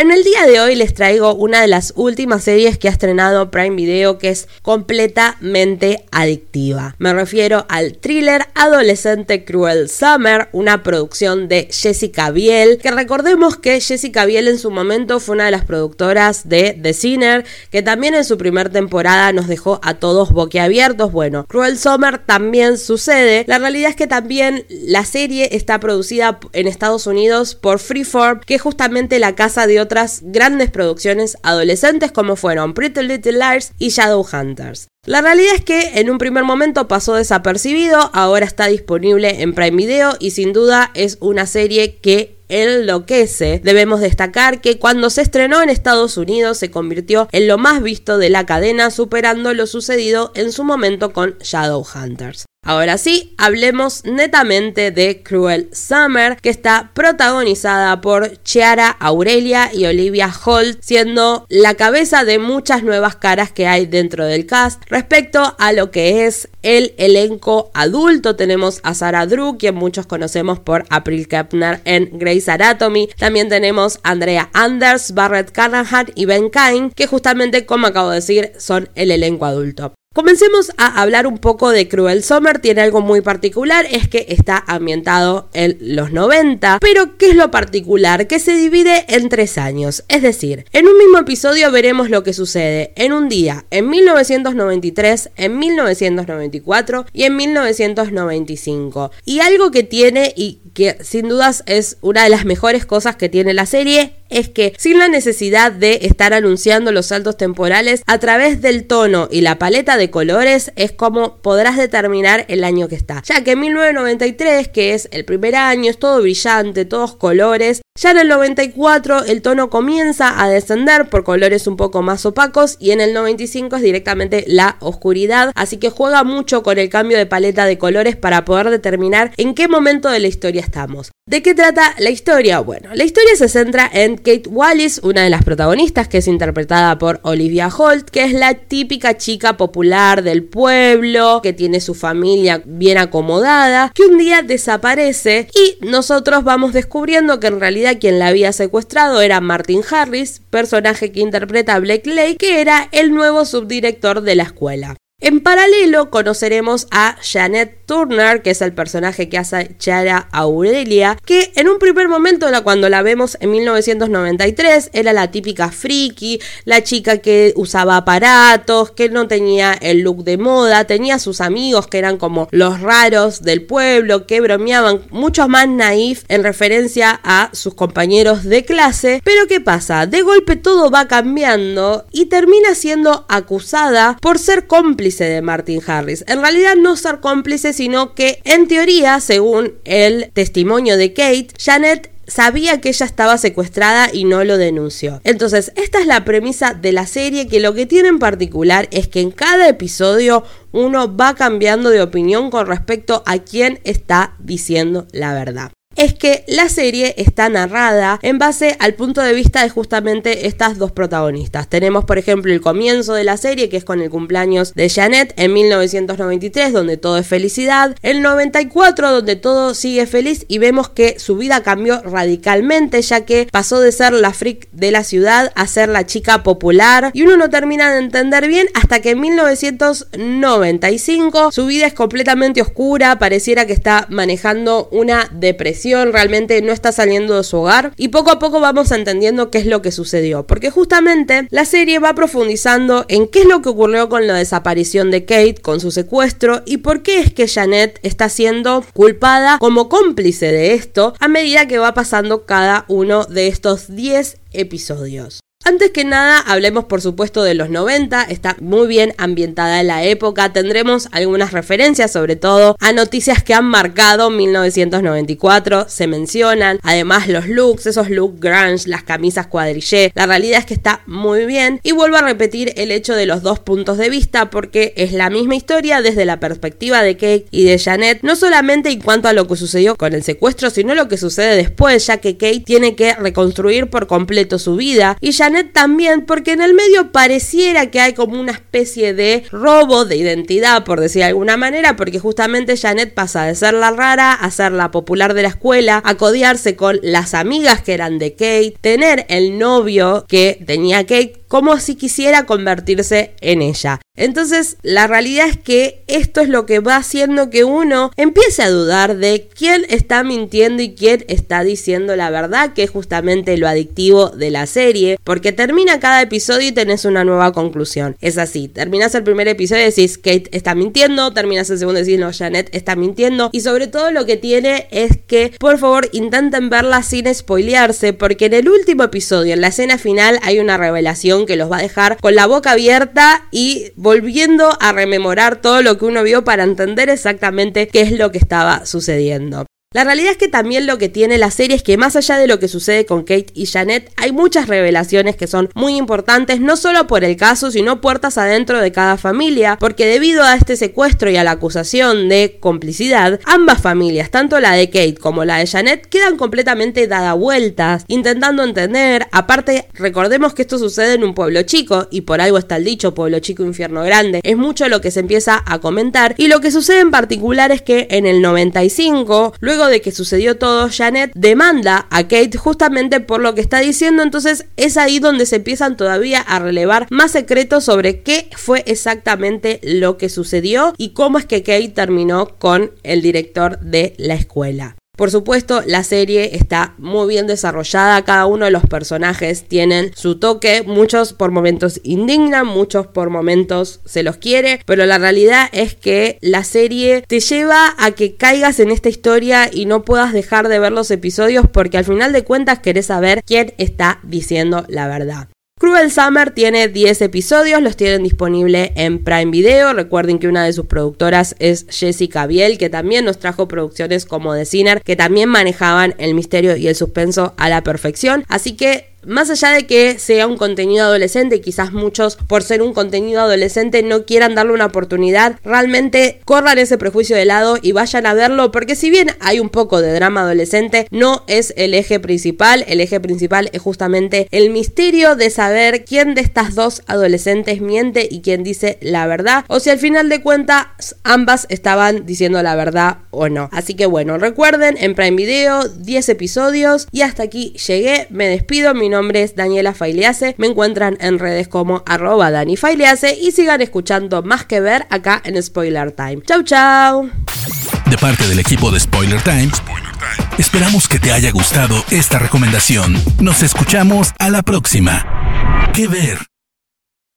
en el día de hoy les traigo una de las últimas series que ha estrenado Prime Video que es completamente adictiva. Me refiero al thriller adolescente Cruel Summer, una producción de Jessica Biel, que recordemos que Jessica Biel en su momento fue una de las productoras de The Sinner, que también en su primera temporada nos dejó a todos boquiabiertos. Bueno, Cruel Summer también sucede. La realidad es que también la serie está producida en Estados Unidos por Freeform, que es justamente la casa de otras grandes producciones adolescentes como fueron Pretty Little Liars y Shadowhunters. La realidad es que en un primer momento pasó desapercibido, ahora está disponible en Prime Video y sin duda es una serie que enloquece. Debemos destacar que cuando se estrenó en Estados Unidos se convirtió en lo más visto de la cadena, superando lo sucedido en su momento con Shadowhunters. Ahora sí, hablemos netamente de Cruel Summer, que está protagonizada por Chiara Aurelia y Olivia Holt, siendo la cabeza de muchas nuevas caras que hay dentro del cast. Respecto a lo que es el elenco adulto, tenemos a Sarah Drew, quien muchos conocemos por April Kepner en Grey's Anatomy. También tenemos a Andrea Anders, Barrett Carnahan y Ben Kine, que justamente, como acabo de decir, son el elenco adulto. Comencemos a hablar un poco de Cruel Summer. Tiene algo muy particular, es que está ambientado en los 90. Pero, ¿qué es lo particular? Que se divide en tres años. Es decir, en un mismo episodio veremos lo que sucede en un día en 1993, en 1994 y en 1995. Y algo que tiene y que sin dudas es una de las mejores cosas que tiene la serie es que sin la necesidad de estar anunciando los saltos temporales a través del tono y la paleta de colores es como podrás determinar el año que está. Ya que en 1993, que es el primer año, es todo brillante, todos colores. Ya en el 94 el tono comienza a descender por colores un poco más opacos y en el 95 es directamente la oscuridad, así que juega mucho con el cambio de paleta de colores para poder determinar en qué momento de la historia estamos. ¿De qué trata la historia? Bueno, la historia se centra en Kate Wallis, una de las protagonistas, que es interpretada por Olivia Holt, que es la típica chica popular del pueblo, que tiene su familia bien acomodada, que un día desaparece y nosotros vamos descubriendo que en realidad quien la había secuestrado era Martin Harris, personaje que interpreta a Blake Lake, que era el nuevo subdirector de la escuela. En paralelo conoceremos a Janet Turner, que es el personaje que hace Chara Aurelia, que en un primer momento, cuando la vemos en 1993, era la típica friki, la chica que usaba aparatos, que no tenía el look de moda, tenía sus amigos que eran como los raros del pueblo, que bromeaban mucho más naif en referencia a sus compañeros de clase. Pero ¿qué pasa? De golpe todo va cambiando y termina siendo acusada por ser cómplice de Martin Harris. En realidad no ser cómplice, sino que en teoría, según el testimonio de Kate, Janet sabía que ella estaba secuestrada y no lo denunció. Entonces, esta es la premisa de la serie que lo que tiene en particular es que en cada episodio uno va cambiando de opinión con respecto a quién está diciendo la verdad es que la serie está narrada en base al punto de vista de justamente estas dos protagonistas. Tenemos, por ejemplo, el comienzo de la serie, que es con el cumpleaños de Janet en 1993, donde todo es felicidad. El 94, donde todo sigue feliz y vemos que su vida cambió radicalmente, ya que pasó de ser la freak de la ciudad a ser la chica popular. Y uno no termina de entender bien hasta que en 1995 su vida es completamente oscura, pareciera que está manejando una depresión realmente no está saliendo de su hogar y poco a poco vamos entendiendo qué es lo que sucedió, porque justamente la serie va profundizando en qué es lo que ocurrió con la desaparición de Kate, con su secuestro y por qué es que Janet está siendo culpada como cómplice de esto a medida que va pasando cada uno de estos 10 episodios. Antes que nada, hablemos por supuesto de los 90, está muy bien ambientada en la época, tendremos algunas referencias sobre todo a noticias que han marcado 1994, se mencionan, además los looks, esos looks grunge, las camisas cuadrillé, la realidad es que está muy bien. Y vuelvo a repetir el hecho de los dos puntos de vista porque es la misma historia desde la perspectiva de Kate y de Janet, no solamente en cuanto a lo que sucedió con el secuestro, sino lo que sucede después, ya que Kate tiene que reconstruir por completo su vida. Y Janet también, porque en el medio pareciera que hay como una especie de robo de identidad, por decir de alguna manera, porque justamente Janet pasa de ser la rara a ser la popular de la escuela, a codiarse con las amigas que eran de Kate, tener el novio que tenía Kate como si quisiera convertirse en ella. Entonces, la realidad es que esto es lo que va haciendo que uno empiece a dudar de quién está mintiendo y quién está diciendo la verdad, que es justamente lo adictivo de la serie, porque termina cada episodio y tenés una nueva conclusión. Es así, terminas el primer episodio y decís Kate está mintiendo, terminas el segundo y decís no, Janet está mintiendo, y sobre todo lo que tiene es que por favor intenten verla sin spoilearse, porque en el último episodio, en la escena final, hay una revelación que los va a dejar con la boca abierta y volviendo a rememorar todo lo que uno vio para entender exactamente qué es lo que estaba sucediendo. La realidad es que también lo que tiene la serie es que más allá de lo que sucede con Kate y Janet, hay muchas revelaciones que son muy importantes, no solo por el caso, sino puertas adentro de cada familia, porque debido a este secuestro y a la acusación de complicidad, ambas familias, tanto la de Kate como la de Janet, quedan completamente dadas vueltas, intentando entender, aparte recordemos que esto sucede en un pueblo chico, y por algo está el dicho, pueblo chico, infierno grande, es mucho lo que se empieza a comentar, y lo que sucede en particular es que en el 95, luego de que sucedió todo, Janet demanda a Kate justamente por lo que está diciendo, entonces es ahí donde se empiezan todavía a relevar más secretos sobre qué fue exactamente lo que sucedió y cómo es que Kate terminó con el director de la escuela. Por supuesto, la serie está muy bien desarrollada, cada uno de los personajes tienen su toque, muchos por momentos indignan, muchos por momentos se los quiere, pero la realidad es que la serie te lleva a que caigas en esta historia y no puedas dejar de ver los episodios porque al final de cuentas querés saber quién está diciendo la verdad. Cruel Summer tiene 10 episodios, los tienen disponible en Prime Video. Recuerden que una de sus productoras es Jessica Biel, que también nos trajo producciones como The Sinner, que también manejaban el misterio y el suspenso a la perfección. Así que más allá de que sea un contenido adolescente, quizás muchos por ser un contenido adolescente no quieran darle una oportunidad, realmente corran ese prejuicio de lado y vayan a verlo, porque si bien hay un poco de drama adolescente, no es el eje principal, el eje principal es justamente el misterio de saber quién de estas dos adolescentes miente y quién dice la verdad, o si al final de cuentas ambas estaban diciendo la verdad o no. Así que bueno, recuerden en Prime Video 10 episodios y hasta aquí llegué, me despido, nombre es Daniela Failease. Me encuentran en redes como arroba Dani y sigan escuchando más que ver acá en Spoiler Time. Chau, chau. De parte del equipo de Spoiler Time, esperamos que te haya gustado esta recomendación. Nos escuchamos a la próxima. ¿Qué ver?